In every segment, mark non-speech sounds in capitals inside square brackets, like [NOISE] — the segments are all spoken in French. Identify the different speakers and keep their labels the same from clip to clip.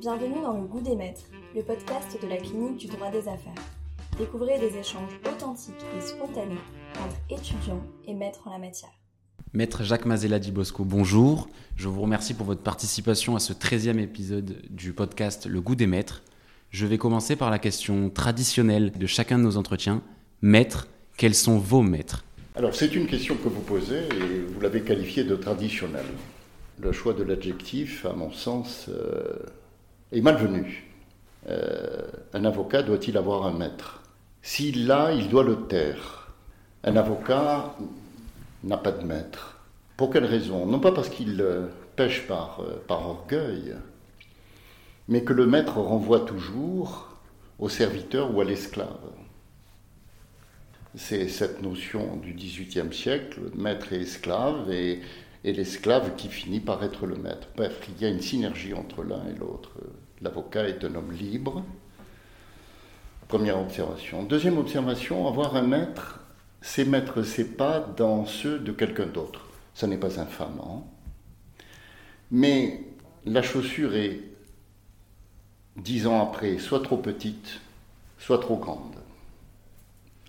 Speaker 1: Bienvenue dans Le Goût des Maîtres, le podcast de la clinique du droit des affaires. Découvrez des échanges authentiques et spontanés entre étudiants et maîtres en la matière.
Speaker 2: Maître Jacques Mazella Di Bosco, bonjour. Je vous remercie pour votre participation à ce 13e épisode du podcast Le Goût des Maîtres. Je vais commencer par la question traditionnelle de chacun de nos entretiens. Maître, quels sont vos maîtres?
Speaker 3: Alors c'est une question que vous posez et vous l'avez qualifiée de traditionnelle. Le choix de l'adjectif, à mon sens, euh, est malvenu. Euh, un avocat doit-il avoir un maître? S'il l'a, il doit le taire. Un avocat n'a pas de maître. Pour quelle raison? Non pas parce qu'il euh, pêche par, euh, par orgueil, mais que le maître renvoie toujours au serviteur ou à l'esclave. C'est cette notion du XVIIIe siècle, maître et esclave, et, et l'esclave qui finit par être le maître. Bref, il y a une synergie entre l'un et l'autre. L'avocat est un homme libre. Première observation. Deuxième observation, avoir un maître, c'est mettre ses pas dans ceux de quelqu'un d'autre. Ça n'est pas infamant. Mais la chaussure est, dix ans après, soit trop petite, soit trop grande.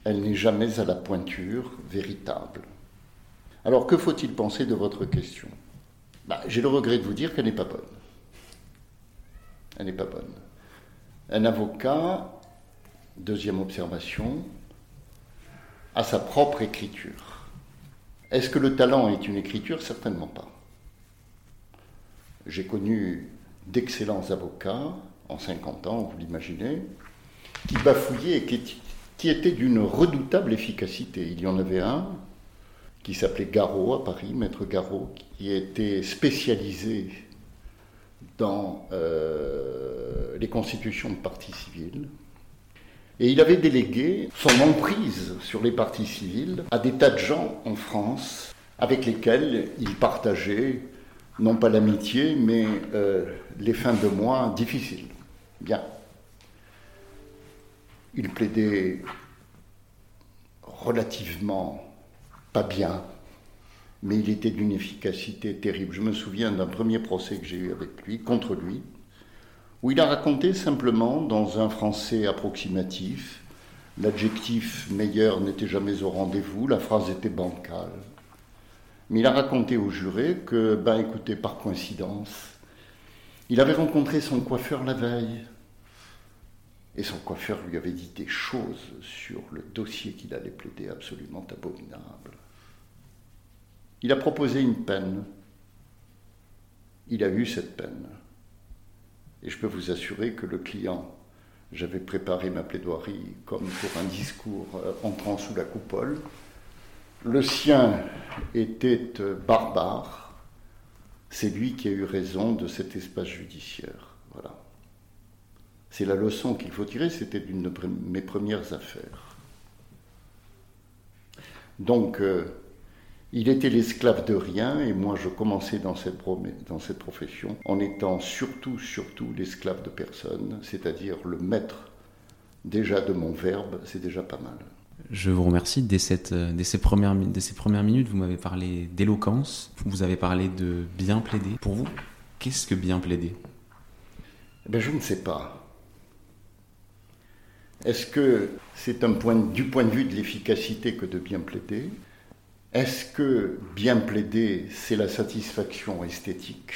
Speaker 3: Elle n'est jamais à la pointure véritable. Alors que faut-il penser de votre question? Bah, J'ai le regret de vous dire qu'elle n'est pas bonne. Elle n'est pas bonne. Un avocat, deuxième observation, a sa propre écriture. Est-ce que le talent est une écriture? Certainement pas. J'ai connu d'excellents avocats, en 50 ans, vous l'imaginez, qui bafouillaient et qui, qui étaient d'une redoutable efficacité. Il y en avait un qui s'appelait Garot à Paris, maître Garot, qui était spécialisé dans euh, les constitutions de partis civils. Et il avait délégué son emprise sur les partis civils à des tas de gens en France avec lesquels il partageait non pas l'amitié, mais euh, les fins de mois difficiles. Bien. Il plaidait relativement pas bien, mais il était d'une efficacité terrible. Je me souviens d'un premier procès que j'ai eu avec lui, contre lui, où il a raconté simplement, dans un français approximatif, l'adjectif meilleur n'était jamais au rendez-vous, la phrase était bancale. Mais il a raconté au juré que, ben écoutez, par coïncidence, il avait rencontré son coiffeur la veille. Et son coiffeur lui avait dit des choses sur le dossier qu'il allait plaider absolument abominables. Il a proposé une peine. Il a eu cette peine. Et je peux vous assurer que le client, j'avais préparé ma plaidoirie comme pour un discours euh, entrant sous la coupole. Le sien était euh, barbare. C'est lui qui a eu raison de cet espace judiciaire. Voilà. C'est la leçon qu'il faut tirer, c'était d'une de mes premières affaires. Donc, euh, il était l'esclave de rien et moi je commençais dans cette, dans cette profession en étant surtout, surtout l'esclave de personne, c'est-à-dire le maître déjà de mon verbe, c'est déjà pas mal.
Speaker 2: Je vous remercie. Dès, cette, dès, ces, premières, dès ces premières minutes, vous m'avez parlé d'éloquence, vous avez parlé de bien plaider. Pour vous, qu'est-ce que bien plaider?
Speaker 3: Ben, Je ne sais pas. Est-ce que c'est un point, du point de vue de l'efficacité que de bien plaider? Est-ce que bien plaider, c'est la satisfaction esthétique?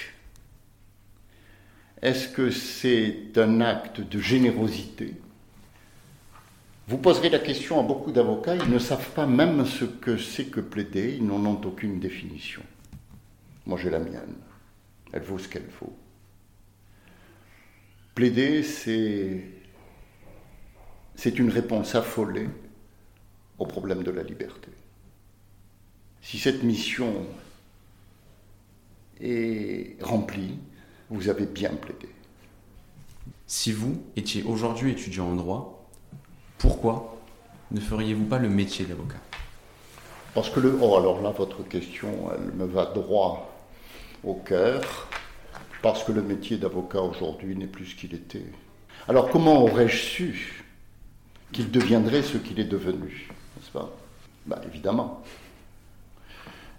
Speaker 3: Est-ce que c'est un acte de générosité? Vous poserez la question à beaucoup d'avocats, ils ne savent pas même ce que c'est que plaider, ils n'en ont aucune définition. Moi j'ai la mienne, elle vaut ce qu'elle vaut. Plaider, c'est, une réponse affolée au problème de la liberté. Si cette mission est remplie, vous avez bien plaidé.
Speaker 2: Si vous étiez aujourd'hui étudiant en droit, pourquoi ne feriez-vous pas le métier d'avocat?
Speaker 3: Parce que le. Oh, alors là, votre question, elle me va droit au cœur. Parce que le métier d'avocat aujourd'hui n'est plus ce qu'il était. Alors comment aurais-je su qu'il deviendrait ce qu'il est devenu N'est-ce pas? Ben, Évidemment.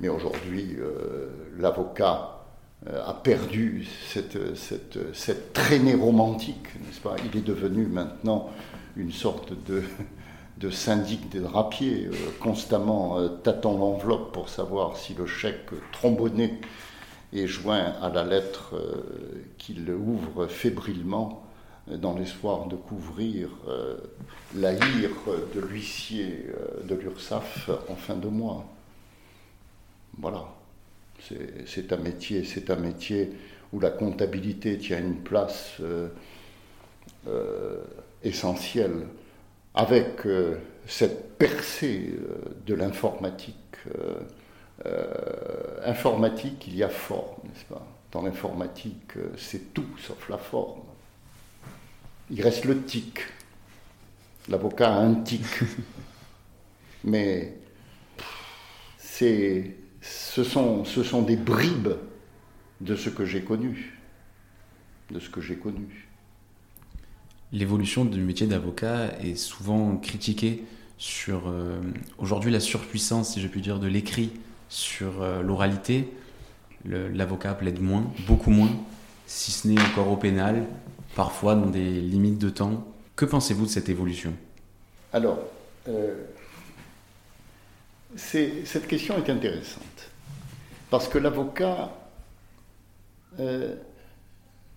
Speaker 3: Mais aujourd'hui, euh, l'avocat a perdu cette, cette, cette traînée romantique, n'est-ce pas? Il est devenu maintenant une sorte de, de syndic des drapiers, euh, constamment euh, tâtant l'enveloppe pour savoir si le chèque trombonné est joint à la lettre euh, qu'il ouvre fébrilement dans l'espoir de couvrir la hire de l'huissier de l'URSSAF en fin de mois. Voilà. C'est un métier, c'est un métier où la comptabilité tient une place essentielle avec euh, cette percée euh, de l'informatique. Euh, informatique, il y a forme, n'est-ce pas? Dans l'informatique, c'est tout sauf la forme. Il reste le tic. L'avocat a un tic. [LAUGHS] Mais c'est, ce, sont, ce sont des bribes de ce que j'ai connu. De ce que j'ai connu
Speaker 2: l'évolution du métier d'avocat est souvent critiquée sur euh, aujourd'hui la surpuissance, si je puis dire, de l'écrit sur euh, l'oralité. L'avocat plaide moins, beaucoup moins, si ce n'est encore au pénal, parfois dans des limites de temps. Que pensez-vous de cette évolution?
Speaker 3: Alors, euh, cette question est intéressante, parce que l'avocat,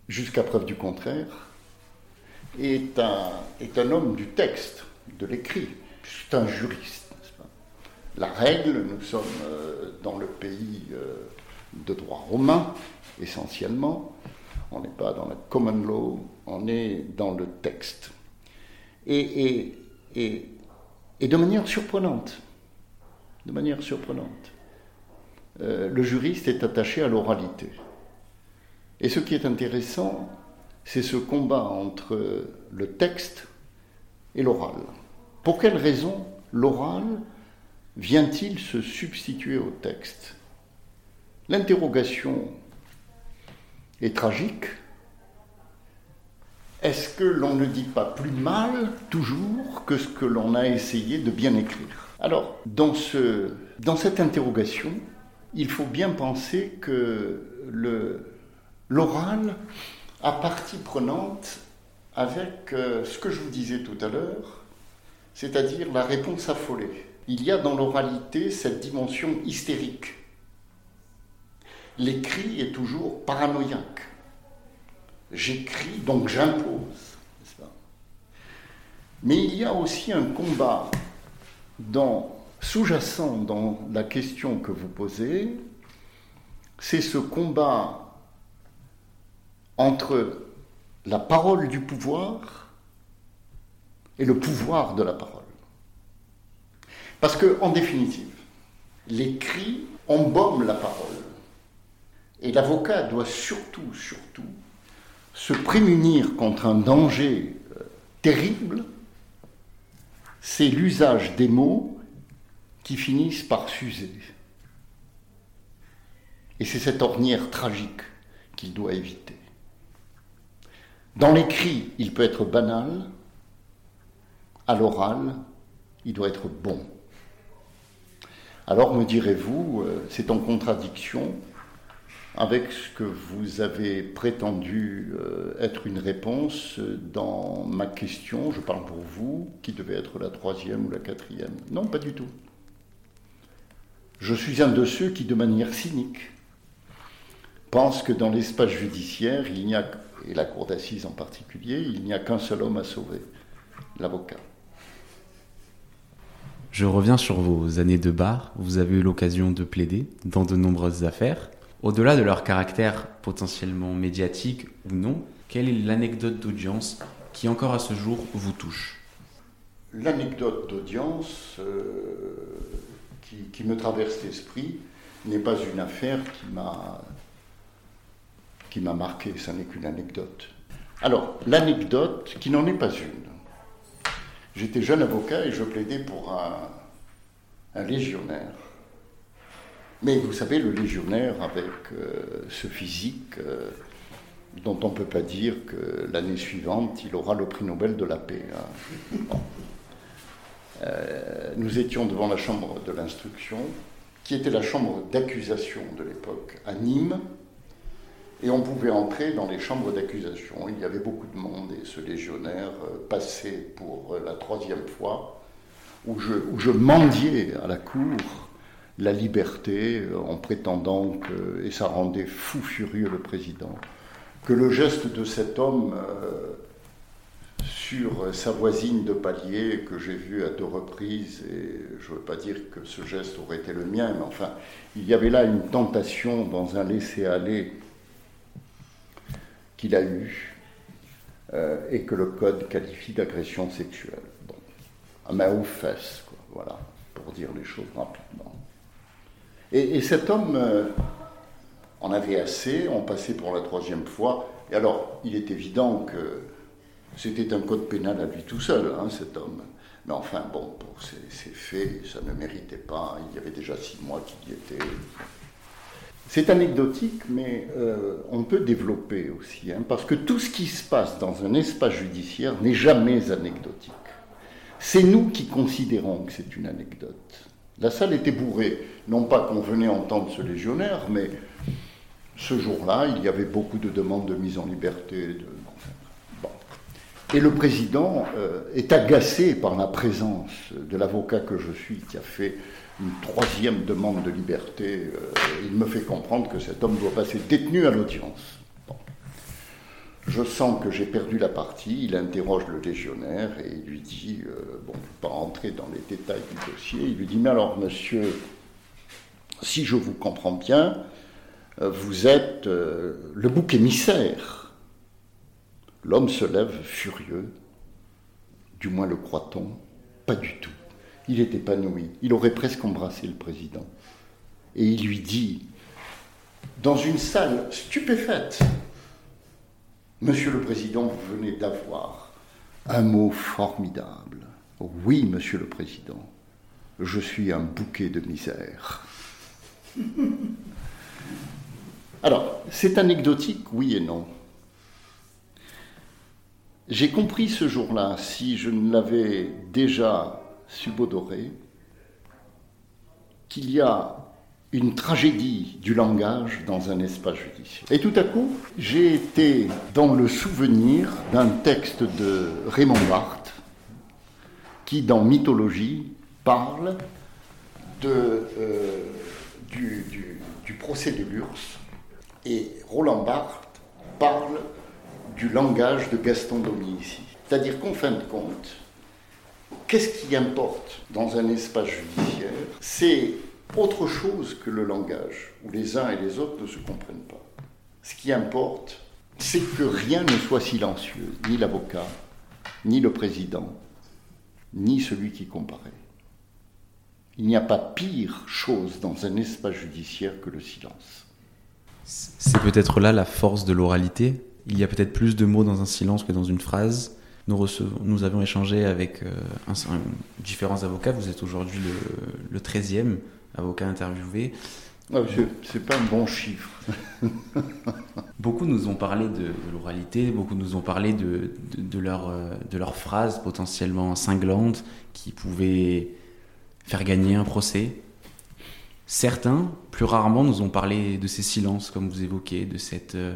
Speaker 3: jusqu'à preuve du contraire, est un, homme du texte, de l'écrit. C'est un juriste. Pas? La règle, nous sommes euh, dans le pays euh, de droit romain, essentiellement. On n'est pas dans la common law, on est dans le texte. Et, de manière surprenante, de manière surprenante, euh, le juriste est attaché à l'oralité. Et ce qui est intéressant, c'est ce combat entre le texte et l'oral. Pour quelle raison l'oral vient-il se substituer au texte? L'interrogation est tragique. Est-ce que l'on ne dit pas plus mal toujours que ce que l'on a essayé de bien écrire? Alors, dans, ce, dans cette interrogation, il faut bien penser que l'oral à partie prenante avec euh, ce que je vous disais tout à l'heure, c'est-à-dire la réponse affolée. Il y a dans l'oralité cette dimension hystérique. L'écrit est toujours paranoïaque. J'écris, donc j'impose. Mais il y a aussi un combat sous-jacent dans la question que vous posez, c'est ce combat entre la parole du pouvoir et le pouvoir de la parole. Parce que, en définitive, l'écrit embaume la parole. Et l'avocat doit surtout, surtout, se prémunir contre un danger euh, terrible, c'est l'usage des mots qui finissent par s'user. Et c'est cette ornière tragique qu'il doit éviter. Dans l'écrit, il peut être banal, à l'oral, il doit être bon. Alors me direz-vous, euh, c'est en contradiction avec ce que vous avez prétendu euh, être une réponse dans ma question, je parle pour vous, qui devait être la troisième ou la quatrième. Non, pas du tout. Je suis un de ceux qui, de manière cynique, pensent que dans l'espace judiciaire, et la cour d'assises en particulier, il n'y a qu'un seul homme à sauver, l'avocat.
Speaker 2: Je reviens sur vos années de bar. Vous avez eu l'occasion de plaider dans de nombreuses affaires. Au-delà de leur caractère potentiellement médiatique ou non, quelle est l'anecdote d'audience qui encore à ce jour vous touche?
Speaker 3: L'anecdote d'audience euh, qui, me traverse l'esprit n'est pas une affaire qui m'a qui m'a marqué, ça n'est qu'une anecdote. Alors, l'anecdote qui n'en est pas une. J'étais jeune avocat et je plaidais pour un, légionnaire. Mais vous savez, le légionnaire avec euh, ce physique euh, dont on ne peut pas dire que l'année suivante, il aura le prix Nobel de la paix. Hein. Euh, nous étions devant la chambre de l'instruction, qui était la chambre d'accusation de l'époque, à Nîmes, Et on pouvait entrer dans les chambres d'accusation. Il y avait beaucoup de monde et ce légionnaire passait pour la troisième fois où je mendiais à la cour la liberté en prétendant que, et ça rendait fou furieux le président, que le geste de cet homme sur sa voisine de palier que j'ai vue à deux reprises, et je ne veux pas dire que ce geste aurait été le mien, mais enfin, il y avait là une tentation dans un laisser-aller qu'il a eu, euh, et que le code qualifie d'agression sexuelle. Bon, main pour dire les choses rapidement. Et, cet homme euh, en avait assez, on passait pour la troisième fois, et alors, il est évident que c'était un code pénal à lui tout seul, hein, cet homme. Mais enfin, bon, pour ces, faits, ça ne méritait pas. Il y avait déjà six mois qu'il y était. C'est anecdotique, mais euh, on peut développer aussi, hein, parce que tout ce qui se passe dans un espace judiciaire n'est jamais anecdotique. C'est nous qui considérons que c'est une anecdote. La salle était bourrée, non pas qu'on venait entendre ce légionnaire, mais ce jour-là, il y avait beaucoup de demandes de mise en liberté, de, et le président euh, est agacé par la présence de l'avocat que je suis, qui a fait une troisième demande de liberté. Euh, il me fait comprendre que cet homme doit passer détenu à l'audience. Je sens que j'ai perdu la partie. Il interroge le légionnaire et il lui dit, euh, bon, pas rentrer dans les détails du dossier, il lui dit, mais alors monsieur, si je vous comprends bien, vous êtes le bouc émissaire L'homme se lève furieux, du moins le croit-on, pas du tout. Il est épanoui, il aurait presque embrassé le président. Et il lui dit, dans une salle stupéfaite, Monsieur le Président, vous venez d'avoir un mot formidable. Oui, Monsieur le Président, je suis un bouquet de misère. [LAUGHS] Alors, c'est anecdotique, oui et non. J'ai compris ce jour-là, si je ne l'avais déjà subodoré, qu'il y a une tragédie du langage dans un espace judiciaire. Et tout à coup, j'ai été dans le souvenir d'un texte de Raymond Barthes qui, dans Mythologie, parle euh, du, du procès de l'URSS. Et Roland Barthes parle du langage de Gaston Dominici. C'est-à-dire qu'en fin de compte, qu'est-ce qui importe dans un espace judiciaire? C'est autre chose que le langage, où les uns et les autres ne se comprennent pas. Ce qui importe, c'est que rien ne soit silencieux, ni l'avocat, ni le président, ni celui qui comparaît. Il n'y a pas pire chose dans un espace judiciaire que le silence.
Speaker 2: C'est peut-être là la force de l'oralité, il y a peut-être plus de mots dans un silence que dans une phrase. Nous, avons échangé avec euh, différents avocats. Vous êtes aujourd'hui le, 13e avocat interviewé.
Speaker 3: Ah, c'est pas un bon chiffre. [LAUGHS]
Speaker 2: beaucoup nous ont parlé de, l'oralité, beaucoup nous ont parlé de, de, euh, de leurs phrases potentiellement cinglantes qui pouvaient faire gagner un procès. Certains, plus rarement, nous ont parlé de ces silences, comme vous évoquez, de cette euh,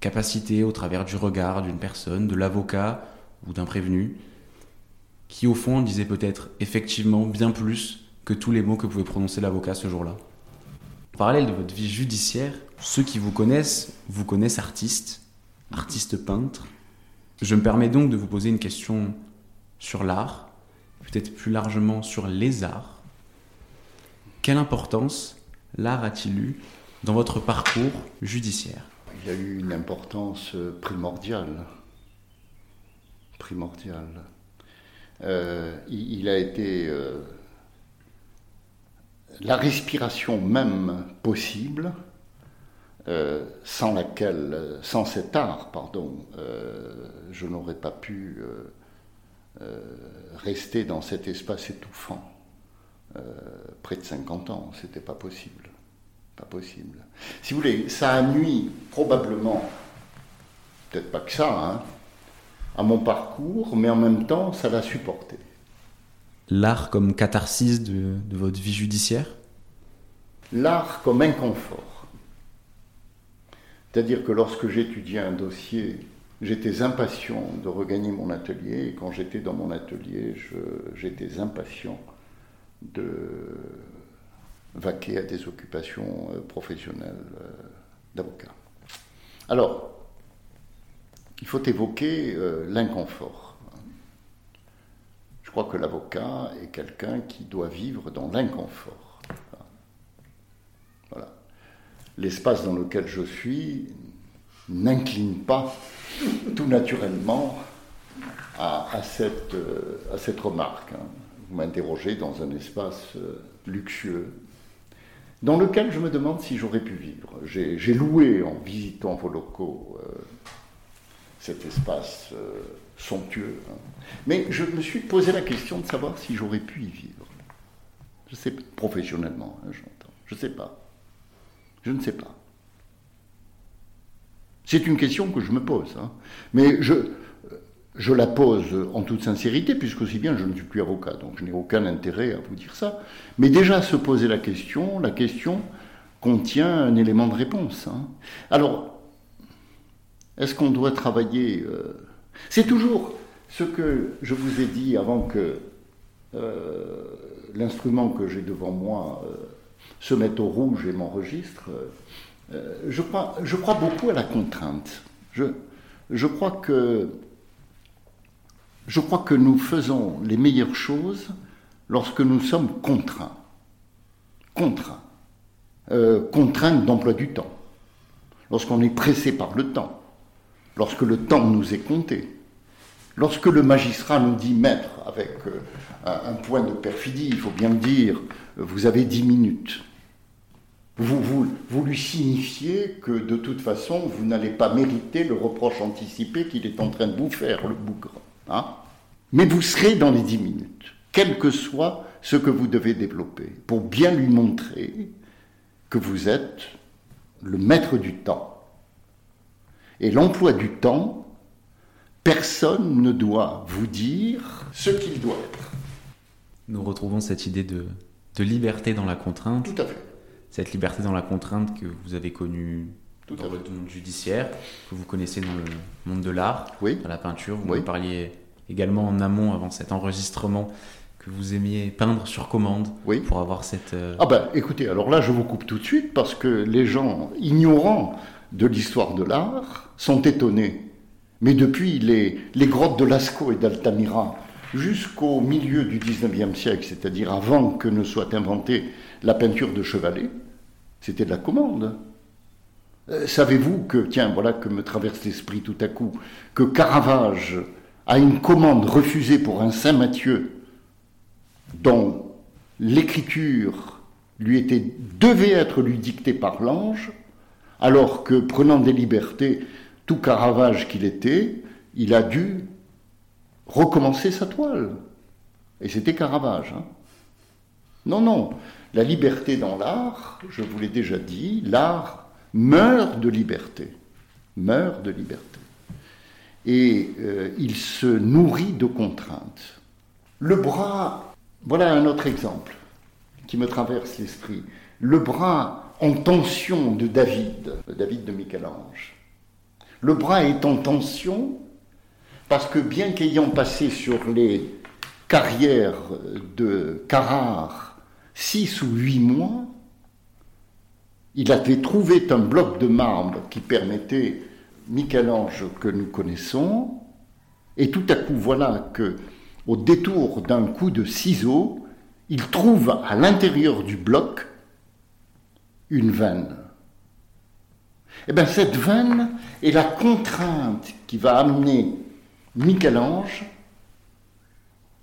Speaker 2: capacité au travers du regard d'une personne, de l'avocat ou d'un prévenu, qui au fond disait peut-être effectivement bien plus que tous les mots que pouvait prononcer l'avocat ce jour-là. Parallèle de votre vie judiciaire, ceux qui vous connaissent vous connaissent artiste, artiste peintre. Je me permets donc de vous poser une question sur l'art, peut-être plus largement sur les arts. Quelle importance l'art a-t-il eu dans votre parcours judiciaire?
Speaker 3: Il a eu une importance primordiale. Primordiale. Euh, il, a été euh, la respiration même possible, euh, sans laquelle, sans cet art, pardon, je n'aurais pas pu rester dans cet espace étouffant. près de 50 ans, c'était pas possible. Pas possible. Si vous voulez, ça a nuit probablement, peut-être pas que ça, hein, à mon parcours, mais en même temps, ça l'a supporté.
Speaker 2: L'art comme catharsis de, votre vie judiciaire?
Speaker 3: L'art comme inconfort. C'est-à-dire que lorsque j'étudiais un dossier, j'étais impatient de regagner mon atelier, et quand j'étais dans mon atelier, j'étais impatient de vaquer à des occupations euh, professionnelles euh, d'avocat. Alors, il faut évoquer euh, l'inconfort. Je crois que l'avocat est quelqu'un qui doit vivre dans l'inconfort. Voilà. L'espace dans lequel je suis n'incline pas tout naturellement à, cette, à cette, remarque. Hein. Vous m'interrogez dans un espace luxueux, dans lequel je me demande si j'aurais pu vivre. J'ai loué en visitant vos locaux euh, cet espace euh, somptueux, hein. mais je me suis posé la question de savoir si j'aurais pu y vivre. Je sais professionnellement, hein, j'entends. Je ne sais pas. Je ne sais pas. C'est une question que je me pose. Hein. Mais je, la pose en toute sincérité, puisque aussi bien je ne suis plus avocat, donc je n'ai aucun intérêt à vous dire ça. Mais déjà se poser la question, la question contient un élément de réponse. Alors, est-ce qu'on doit travailler euh, C'est toujours ce que je vous ai dit avant que euh, l'instrument que j'ai devant moi euh, se mette au rouge et m'enregistre. je, crois, beaucoup à la contrainte. Je, crois que je crois que nous faisons les meilleures choses lorsque nous sommes contraints. Contraints. Contraintes d'emploi du temps. Lorsqu'on est pressé par le temps. Lorsque le temps nous est compté. Lorsque le magistrat nous dit, maître, avec euh, un, point de perfidie, il faut bien le dire, vous avez dix minutes. Vous, lui signifiez que de toute façon, vous n'allez pas mériter le reproche anticipé qu'il est en train de vous faire, le bougre. Hein Mais vous serez dans les dix minutes, quel que soit ce que vous devez développer, pour bien lui montrer que vous êtes le maître du temps. Et l'emploi du temps, personne ne doit vous dire ce qu'il doit être.
Speaker 2: Nous retrouvons cette idée de, de liberté dans la contrainte.
Speaker 3: Tout à fait.
Speaker 2: Cette liberté dans la contrainte que vous avez connue tout dans votre monde judiciaire, que vous connaissez dans le monde de l'art,
Speaker 3: oui.
Speaker 2: dans la peinture. Vous parliez également en amont, avant cet enregistrement, que vous aimiez peindre sur commande
Speaker 3: oui.
Speaker 2: pour avoir cette...
Speaker 3: Euh, ah ben écoutez, alors là je vous coupe tout de suite parce que les gens ignorants de l'histoire de l'art sont étonnés. Mais depuis les, grottes de Lascaux et d'Altamira jusqu'au milieu du 19e siècle, c'est-à-dire avant que ne soit inventée la peinture de chevalet, c'était de la commande. Euh, savez-vous que, tiens, voilà que me traverse l'esprit tout à coup, que Caravage a une commande refusée pour un Saint Matthieu dont l'écriture lui était, devait être lui dictée par l'ange, alors que, prenant des libertés, tout Caravage qu'il était, il a dû recommencer sa toile. Et c'était Caravage. Hein. non, non, la liberté dans l'art, je vous l'ai déjà dit, l'art meurt de liberté, meurt de liberté. Et euh, il se nourrit de contraintes. Le bras, voilà un autre exemple qui me traverse l'esprit. Le bras en tension de David, David de Michel-Ange. Le bras est en tension parce que bien qu'ayant passé sur les carrières de Carrare six ou huit mois, il avait trouvé un bloc de marbre qui permettait Michel-Ange que nous connaissons, et tout à coup, voilà que, au détour d'un coup de ciseau, il trouve à l'intérieur du bloc une veine. Eh bien, cette veine est la contrainte qui va amener Michel-Ange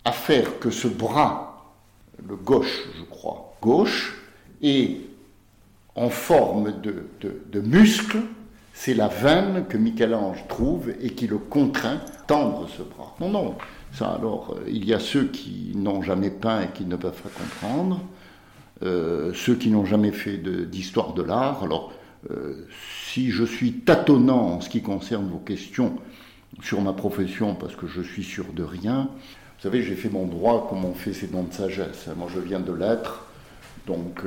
Speaker 3: à faire que ce bras, le gauche, je crois, gauche, est en forme de, muscle, c'est la veine que Michel-Ange trouve et qui le contraint à tendre ce bras. Non, non, ça alors, euh, il y a ceux qui n'ont jamais peint et qui ne peuvent pas comprendre, euh, ceux qui n'ont jamais fait d'histoire de, l'art. Alors, euh, si je suis tâtonnant en ce qui concerne vos questions sur ma profession, parce que je suis sûr de rien, vous savez, j'ai fait mon droit comme on fait ses dons de sagesse. Moi, je viens de l'être, donc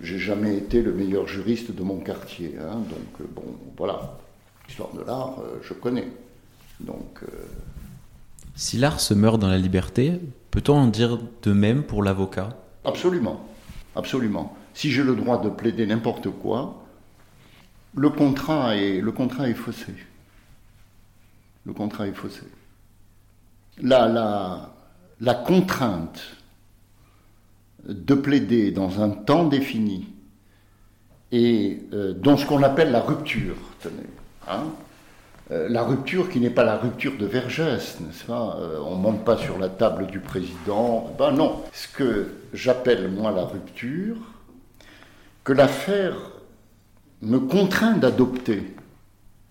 Speaker 3: J'ai jamais été le meilleur juriste de mon quartier, hein, donc euh, bon, voilà. L'histoire de l'art, euh, je connais. Donc. euh,
Speaker 2: Si l'art se meurt dans la liberté, peut-on en dire de même pour l'avocat?
Speaker 3: Absolument, absolument. Si j'ai le droit de plaider n'importe quoi, le contrat est, faussé. Le contrat est faussé. La, la, la contrainte de plaider dans un temps défini et euh, dans ce qu'on appelle la rupture, tenez, hein, la rupture qui n'est pas la rupture de Vergès, n'est-ce pas? Euh, On ne monte pas sur la table du président. Ben non. Ce que j'appelle, moi, la rupture, que l'affaire me contraint d'adopter,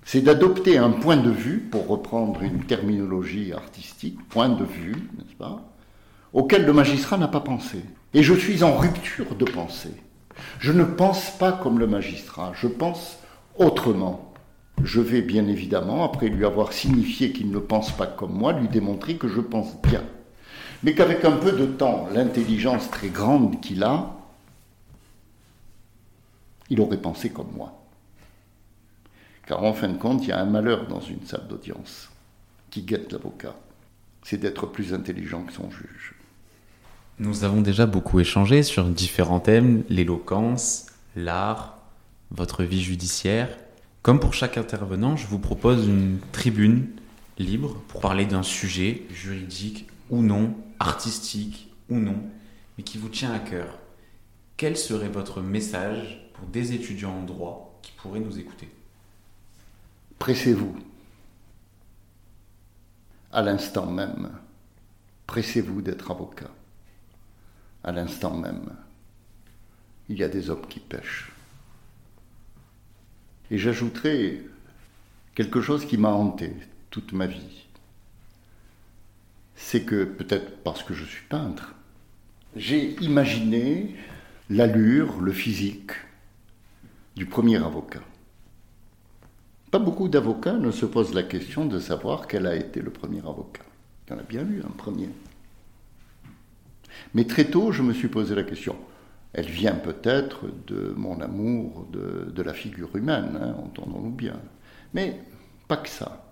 Speaker 3: c'est d'adopter un point de vue, pour reprendre une terminologie artistique, point de vue, n'est-ce pas auquel le magistrat n'a pas pensé. Et je suis en rupture de pensée. Je ne pense pas comme le magistrat, je pense autrement. Je vais bien évidemment, après lui avoir signifié qu'il ne pense pas comme moi, lui démontrer que je pense bien. Mais qu'avec un peu de temps, l'intelligence très grande qu'il a, il aurait pensé comme moi. Car en fin de compte, il y a un malheur dans une salle d'audience qui guette l'avocat. C'est d'être plus intelligent que son juge.
Speaker 2: Nous avons déjà beaucoup échangé sur différents thèmes, l'éloquence, l'art, votre vie judiciaire. Comme pour chaque intervenant, je vous propose une tribune libre pour parler d'un sujet juridique ou non, artistique ou non, mais qui vous tient à cœur. Quel serait votre message pour des étudiants en droit qui pourraient nous écouter?
Speaker 3: Pressez-vous. À l'instant même, pressez-vous d'être avocat. À l'instant même, il y a des hommes qui pêchent. Et j'ajouterai quelque chose qui m'a hanté toute ma vie. C'est que, peut-être parce que je suis peintre, j'ai imaginé l'allure, le physique du premier avocat. Pas beaucoup d'avocats ne se posent la question de savoir quel a été le premier avocat. Il y en a bien eu un premier. Mais très tôt, je me suis posé la question. Elle vient peut-être de mon amour de, la figure humaine, hein, entendons-nous bien. Mais pas que ça.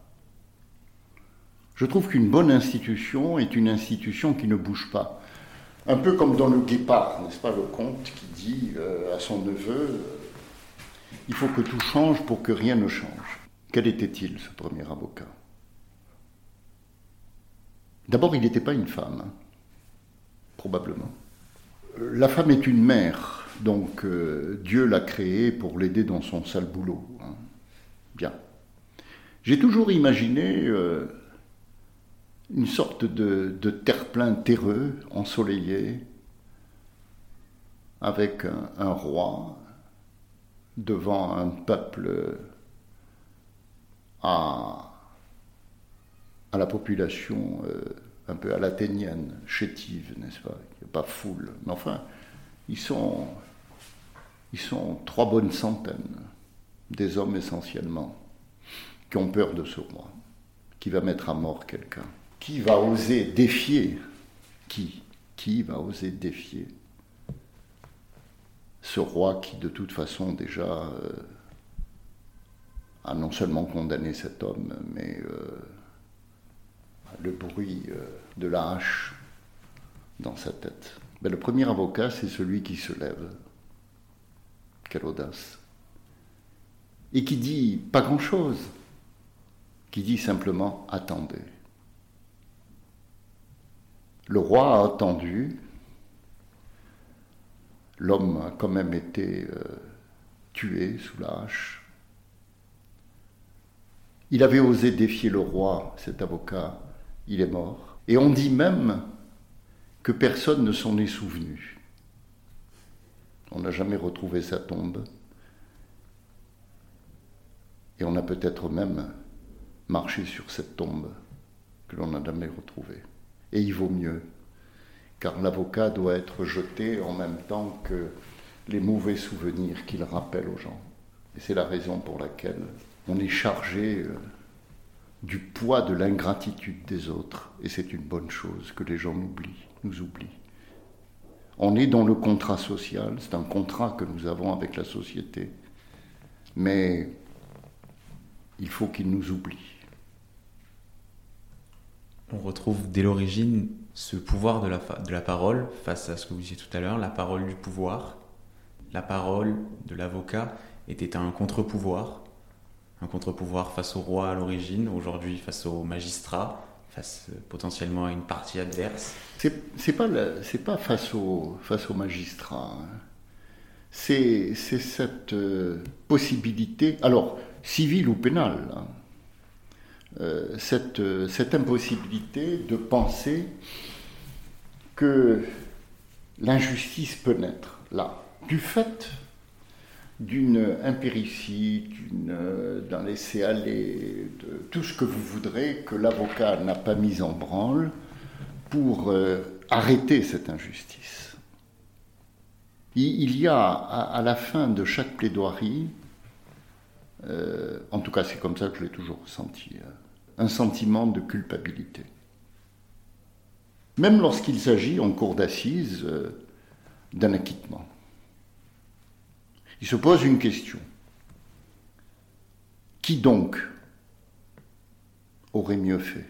Speaker 3: Je trouve qu'une bonne institution est une institution qui ne bouge pas. Un peu comme dans le Guépard, n'est-ce pas, le comte qui dit euh, à son neveu euh, Il faut que tout change pour que rien ne change. Quel était-il, ce premier avocat? D'abord, il n'était pas une femme, hein, probablement. La femme est une mère, donc euh, Dieu l'a créée pour l'aider dans son sale boulot. hein. Bien. J'ai toujours imaginé euh, une sorte de, terre-plein terreux, ensoleillé, avec un, roi devant un peuple à, à la population euh, un peu à l'athénienne, chétive, n'est-ce pas pas foule. Mais enfin, ils sont, ils sont trois bonnes centaines, des hommes essentiellement, qui ont peur de ce roi, qui va mettre à mort quelqu'un. Qui va oser défier Qui Qui va oser défier ce roi qui, de toute façon, déjà euh, a non seulement condamné cet homme, mais euh, le bruit euh, de la hache dans sa tête. Le premier avocat, c'est celui qui se lève. Quelle audace. Et qui dit pas grand-chose, qui dit simplement attendez. Le roi a attendu, l'homme a quand même été euh, tué sous la hache. Il avait osé défier le roi, cet avocat, il est mort. Et on dit même que personne ne s'en est souvenu. On n'a jamais retrouvé sa tombe. Et on a peut-être même marché sur cette tombe que l'on n'a jamais retrouvée. Et il vaut mieux, car l'avocat doit être jeté en même temps que les mauvais souvenirs qu'il rappelle aux gens. Et c'est la raison pour laquelle on est chargé euh, du poids de l'ingratitude des autres. Et c'est une bonne chose que les gens nous oublient, nous oublient. On est dans le contrat social, c'est un contrat que nous avons avec la société. Mais il faut qu'il nous oublie.
Speaker 2: On retrouve dès l'origine ce pouvoir de la, de la parole face à ce que vous disiez tout à l'heure, la parole du pouvoir. La parole de l'avocat était un contre-pouvoir, un contre-pouvoir face au roi à l'origine, aujourd'hui face au magistrat, face euh, potentiellement à une partie adverse.
Speaker 3: C'est pas, pas face au, face au magistrat. Hein. C'est cette euh, possibilité, alors civile ou pénale, hein. euh, cette impossibilité de penser que l'injustice peut naître là, du fait d'une impéritie, d'un laisser-aller, de tout ce que vous voudrez que l'avocat n'a pas mis en branle pour euh, arrêter cette injustice. Il y a à la fin de chaque plaidoirie, euh, en tout cas c'est comme ça que je l'ai toujours ressenti, euh, un sentiment de culpabilité. Même lorsqu'il s'agit en cour d'assises d'un acquittement. Il se pose une question. Qui donc aurait mieux fait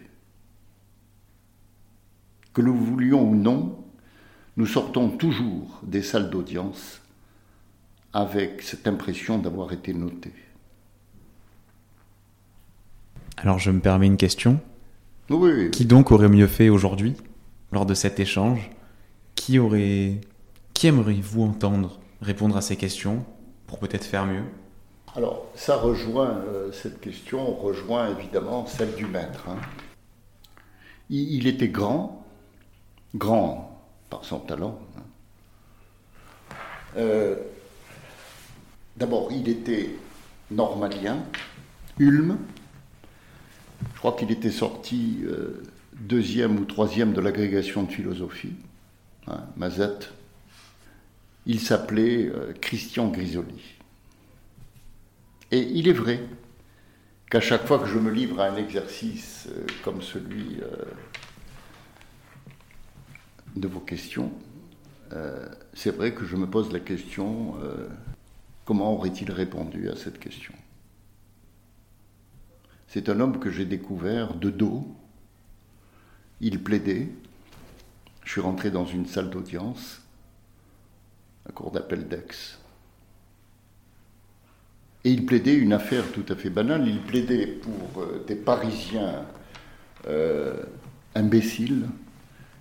Speaker 3: Que nous voulions ou non, nous sortons toujours des salles d'audience avec cette impression d'avoir été notés.
Speaker 2: Alors je me permets une question.
Speaker 3: Oui.
Speaker 2: Qui donc aurait mieux fait aujourd'hui, lors de cet échange? Qui aurait, qui aimeriez-vous entendre répondre à ces questions? Pour peut-être faire mieux
Speaker 3: Alors, ça rejoint, euh, cette question rejoint évidemment celle du maître. Hein. Il, était grand, grand par son talent. Hein. Euh, d'abord, il était normalien, Ulm. Je crois qu'il était sorti euh, deuxième ou troisième de l'agrégation de philosophie, hein, Mazette il s'appelait euh, Christian Grisoli. Et il est vrai qu'à chaque fois que je me livre à un exercice euh, comme celui euh, de vos questions, c'est vrai que je me pose la question, comment aurait-il répondu à cette question? C'est un homme que j'ai découvert de dos. Il plaidait. Je suis rentré dans une salle d'audience la cour d'appel d'Aix. Et il plaidait une affaire tout à fait banale, il plaidait pour euh, des Parisiens euh, imbéciles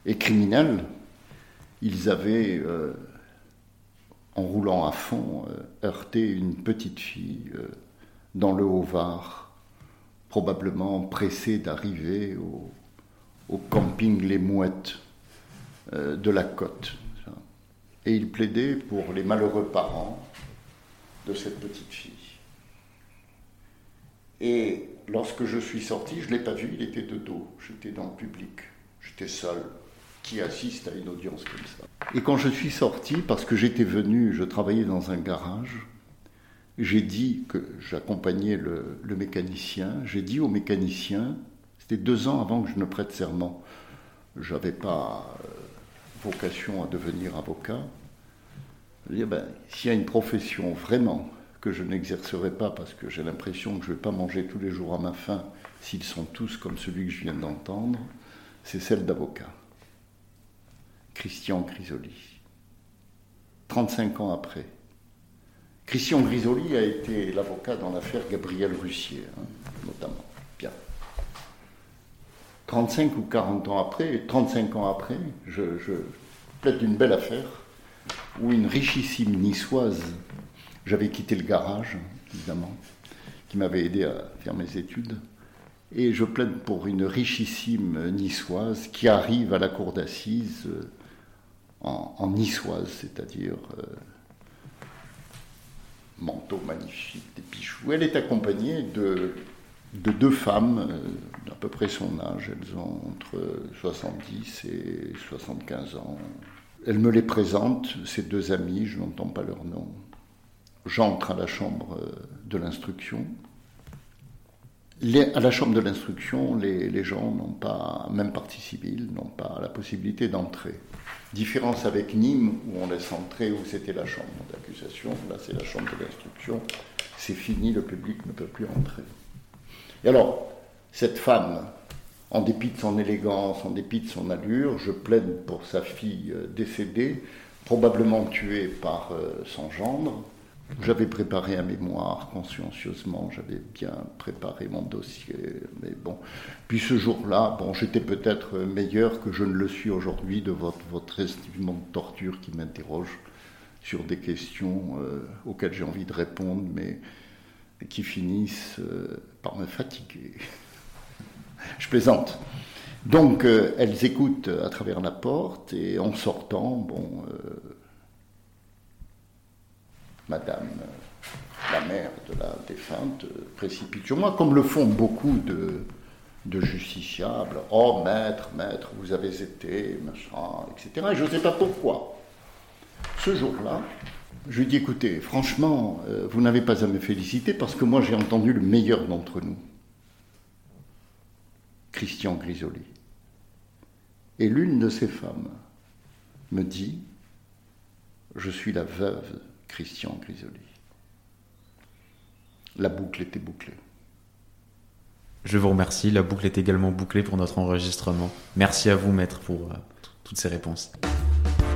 Speaker 3: et criminels. Ils avaient, euh, en roulant à fond, heurté une petite fille dans le Haut-Var, probablement pressée d'arriver au, au, camping Les Mouettes de la côte et il plaidait pour les malheureux parents de cette petite fille. Et lorsque je suis sorti, je ne l'ai pas vu, il était de dos, j'étais dans le public, j'étais seul. Qui assiste à une audience comme ça? Et quand je suis sorti, parce que j'étais venu, je travaillais dans un garage, j'ai dit que j'accompagnais le, mécanicien, j'ai dit au mécanicien, c'était deux ans avant que je ne prête serment, je n'avais pas euh, vocation à devenir avocat. ben, s'il y a une profession vraiment que je n'exercerai pas parce que j'ai l'impression que je ne vais pas manger tous les jours à ma faim s'ils sont tous comme celui que je viens d'entendre, c'est celle d'avocat. Christian Grisoli. 35 ans après. Christian Grisoli a été l'avocat dans l'affaire Gabriel Russier, hein, notamment. Bien. 35 ou 40 ans après, 35 ans après, je, plaide d'une belle affaire où une richissime niçoise, j'avais quitté le garage, évidemment, qui m'avait aidé à faire mes études, et je plaide pour une richissime niçoise qui arrive à la cour d'assises euh, en, niçoise, c'est-à-dire euh, manteau magnifique, des bijoux. Elle est accompagnée de de deux femmes euh, d'à peu près son âge. Elles ont entre 70 et 75 ans. Elle me les présente, ces deux amies, je n'entends pas leur nom. J'entre à la chambre euh, de l'instruction. à la chambre de l'instruction, les, gens n'ont pas, même partie civile, n'ont pas la possibilité d'entrer. Différence avec Nîmes, où on laisse entrer, où c'était la chambre d'accusation, là c'est la chambre de l'instruction, c'est fini, le public ne peut plus entrer. Et alors, cette femme, en dépit de son élégance, en dépit de son allure, je plaide pour sa fille euh, décédée, probablement tuée par euh, son gendre, j'avais préparé un mémoire consciencieusement, j'avais bien préparé mon dossier, mais bon. Puis ce jour-là, bon, j'étais peut-être meilleur que je ne le suis aujourd'hui de votre, votre de torture qui m'interroge sur des questions euh, auxquelles j'ai envie de répondre, mais qui finissent euh, par me fatiguer. [LAUGHS] je plaisante. Donc, euh, elles écoutent à travers la porte, et en sortant, bon Madame la mère de la défunte précipite sur moi, comme le font beaucoup de, de justiciables. Oh, maître, maître, vous avez été, machin, etc. Et je ne sais pas pourquoi. Ce jour-là, je lui dis écoutez, franchement, euh, vous n'avez pas à me féliciter parce que moi j'ai entendu le meilleur d'entre nous, Christian Grisoli. Et l'une de ces femmes me dit je suis la veuve Christian Grisoli. La boucle était bouclée.
Speaker 2: Je vous remercie. La boucle est également bouclée pour notre enregistrement. Merci à vous, maître, pour euh, toutes ces réponses.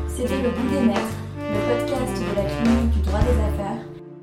Speaker 1: C'était Le Bout des Maîtres, le podcast de la clinique du droit des affaires